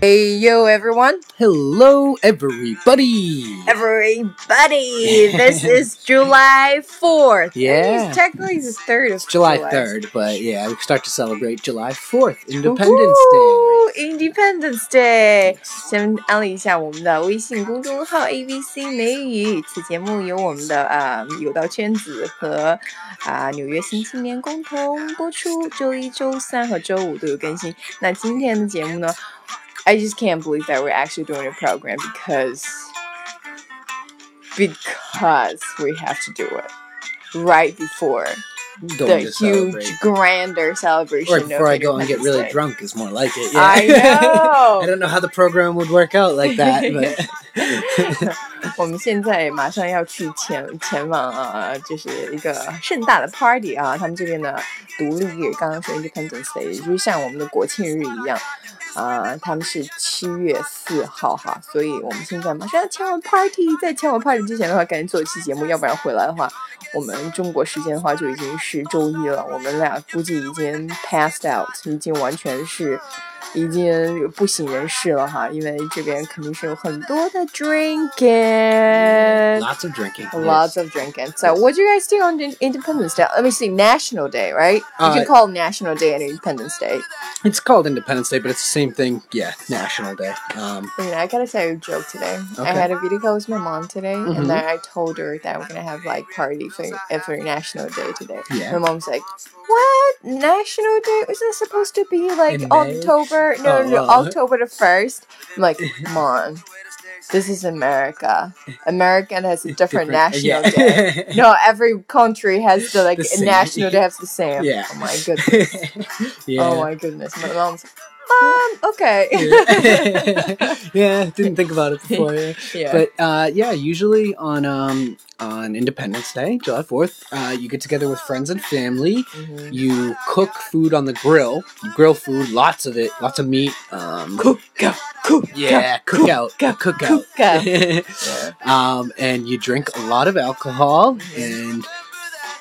Hey yo everyone! Hello, everybody. Everybody! This is July 4th. Yeah. It's technically the 3rd of July July. 3rd, but yeah, we start to celebrate July 4th, Independence Woohoo! Independence Day！先安利一下我们的微信公众号 ABC 美语。此节目由我们的啊、有道圈子和啊、纽约新青年共同播出，周一、周三和周五都有更新。那今天的节目呢，I just can't believe that we're actually doing a program because because we have to do it right before Day. the Going to huge, celebrate. grander celebration. Or before of I go and get Independence really Day. drunk is more like it. I Yeah. know. I don't know how the program would work out like that, but 我们现在马上要去前前往啊，就是一个盛大的 party 啊，他们这边的独立日，刚刚说 Independence Day，也就是像我们的国庆日一样。啊、他们是七月四号哈，所以我们现在马上要前往 party，在前往 party 之前的话，赶紧做一期节目，要不然回来的话， 我们中国时间的话就已经是周一了，我们俩估计已经 passed out，已经完全是已经不省人事了哈，因为这边肯定是有很多的 drinking。 lots of drinking. Lots of drinking. So, what do you guys do on In- Independence Day? Let me see, National Day, right? You Uh, can call National Day and Independence Day. It's called Independence Day, but it's the same thing. Yeah, National Day. Um, I mean, I gotta tell you a joke today. I Okay. had a video call with my mom today, Mhm. and then I told her that we're gonna have like party for for National Day today. Yeah. My mom's like, "What National Day? Isn't it supposed to be like In May? October? No, Oh, no, no, uh. October the first. I'm like, Mom, this is America. America has a different, national yeah. day. No, every country has the like The national day has the same. Yeah. Oh my goodness. yeah. Oh my goodness. My mom's um, okay. yeah. yeah, didn't think about it before. Yeah. yeah. But uh, yeah, usually on um, on Independence Day, July Fourth, uh, you get together with friends and family. Mhm. You cook food on the grill. You grill food, lots of it, lots of meat. Um, Cook, cook, cook, yeah, cook out, cook, out. out. Yeah. um, and you drink a lot of alcohol and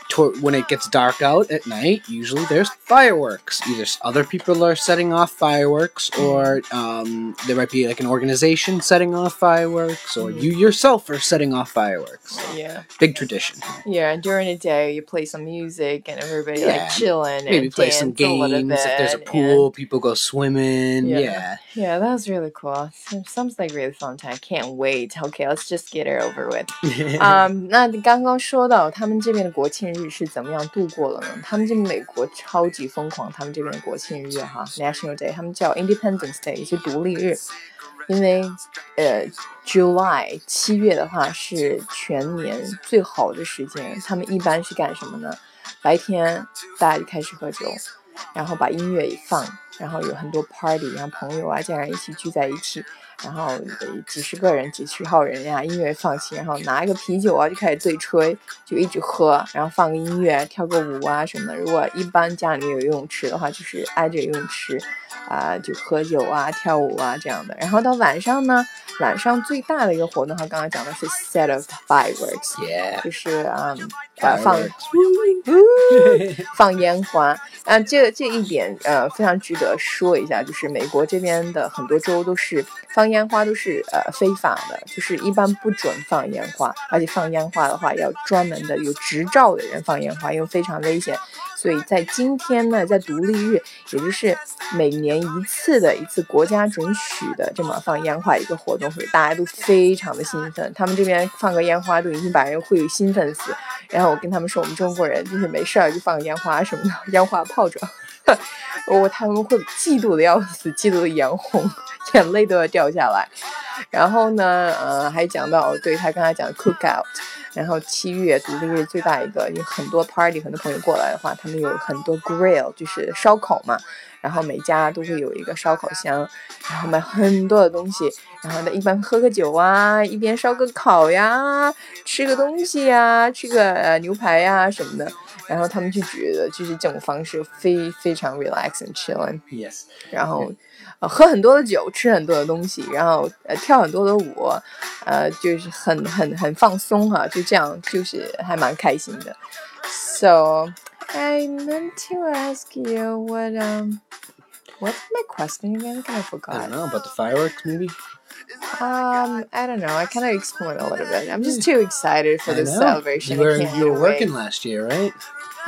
tor- When it gets dark out at night, usually there's fireworks. Either s- other people are setting off fireworks, or um, there might be like an organization setting off fireworks, or Mhm. you yourself are setting off fireworks. Yeah. Big tradition. Yeah. During the day, you play some music and everybody Yeah. like chilling Maybe and play some dance a little games. If there's a bit, pool, people go swimming. Yeah. Yeah. and- yeah, that was really cool. Some- Sounds like really fun time. Can't wait. Okay, let's just get it over with. 啊、那你刚刚说到他们这边的国庆日 是怎么样度过了呢？他们这边美国超级疯狂，他们这边的国庆日哈，National Day，他们叫 Independence Day，也是独立日。因为呃，July 七月的话是全年最好的时间，他们一般是干什么呢？白天大家就开始喝酒，然后把音乐一放，然后有很多 party，然后朋友啊、家人一起聚在一起，然后几十个人、几十号人呀，音乐放起，然后拿一个啤酒啊就开始对吹，就一直喝，然后放个音乐，跳个舞啊什么的。如果一般家里面有游泳池的话，就是挨着游泳池啊、就喝酒啊、跳舞啊这样的。然后到晚上呢，晚上最大的一个活动，他刚刚讲的是 set of fireworks，yeah. 就是嗯，呃放 Fireworks 放烟花。啊，这这一点呃非常值得说一下，就是美国这边的很多州都是放烟花都是呃非法的，就是一般不准放烟花，而且放烟花的话要专门的有执照的人放烟花，因为非常危险。所以在今天呢，在独立日，也就是每年一次的一次国家准许的这么放烟花一个活动，所以大家都非常的兴奋。他们这边放个烟花都已经把人会兴奋死。然后我跟他们说，我们中国人就是没事儿就放个烟花什么的，烟花炮仗，我他们会嫉妒的要死，嫉妒的眼红，眼泪都要掉下来。然后呢，呃，还讲到对他刚才讲的 cookout，然后七月独立日最大一个有很多 party，很多朋友过来的话，他们有很多 grill，就是烧烤嘛。然后每家都会有一个烧烤箱，然后买很多的东西，然后呢一般喝个酒啊，一边烧个烤呀，吃个东西呀，吃个呃牛排呀什么的，然后他们就觉得就是这种方式非非常 relax and chilling，Yes. 然后。呃，喝很多的酒，吃很多的东西，然后呃跳很多的舞，呃，就是很很很放松哈、就这样，就是还蛮开心的。So I meant to ask you what um what's my question again? Kind of I forgot. don't know about the fireworks, maybe. Um, I don't know. I kind of explained a little bit. I'm just too excited for I this know. celebration. You were I can't you were wait. working last year, right?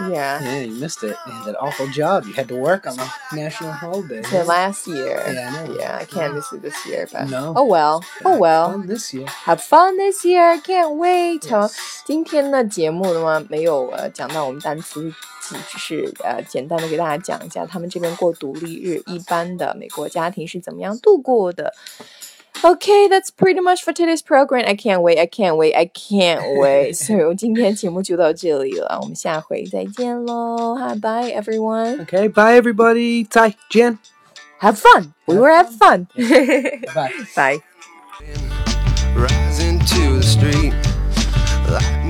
Yeah. Yeah, you missed it. You had that awful job. You had to work on a national holiday. The last year. Yeah, I know. Yeah, I can't miss it this year, but No. oh well. Oh well. Fun this year. Have fun this year, can't wait. Yes. 今天的节目的话，没有呃讲到我们单词，只只是呃简单的给大家讲一下他们这边过独立日一般的美国家庭是怎么样度过的。 Okay, that's pretty much for today's program. I can't wait, I can't wait, I can't wait. 所以我们今天节目就到这里了，我们下回再见喽。Hi, bye everyone. Okay, bye everybody. Tai, Jen. Have fun. We were have fun. Bye. bye. rising to the street like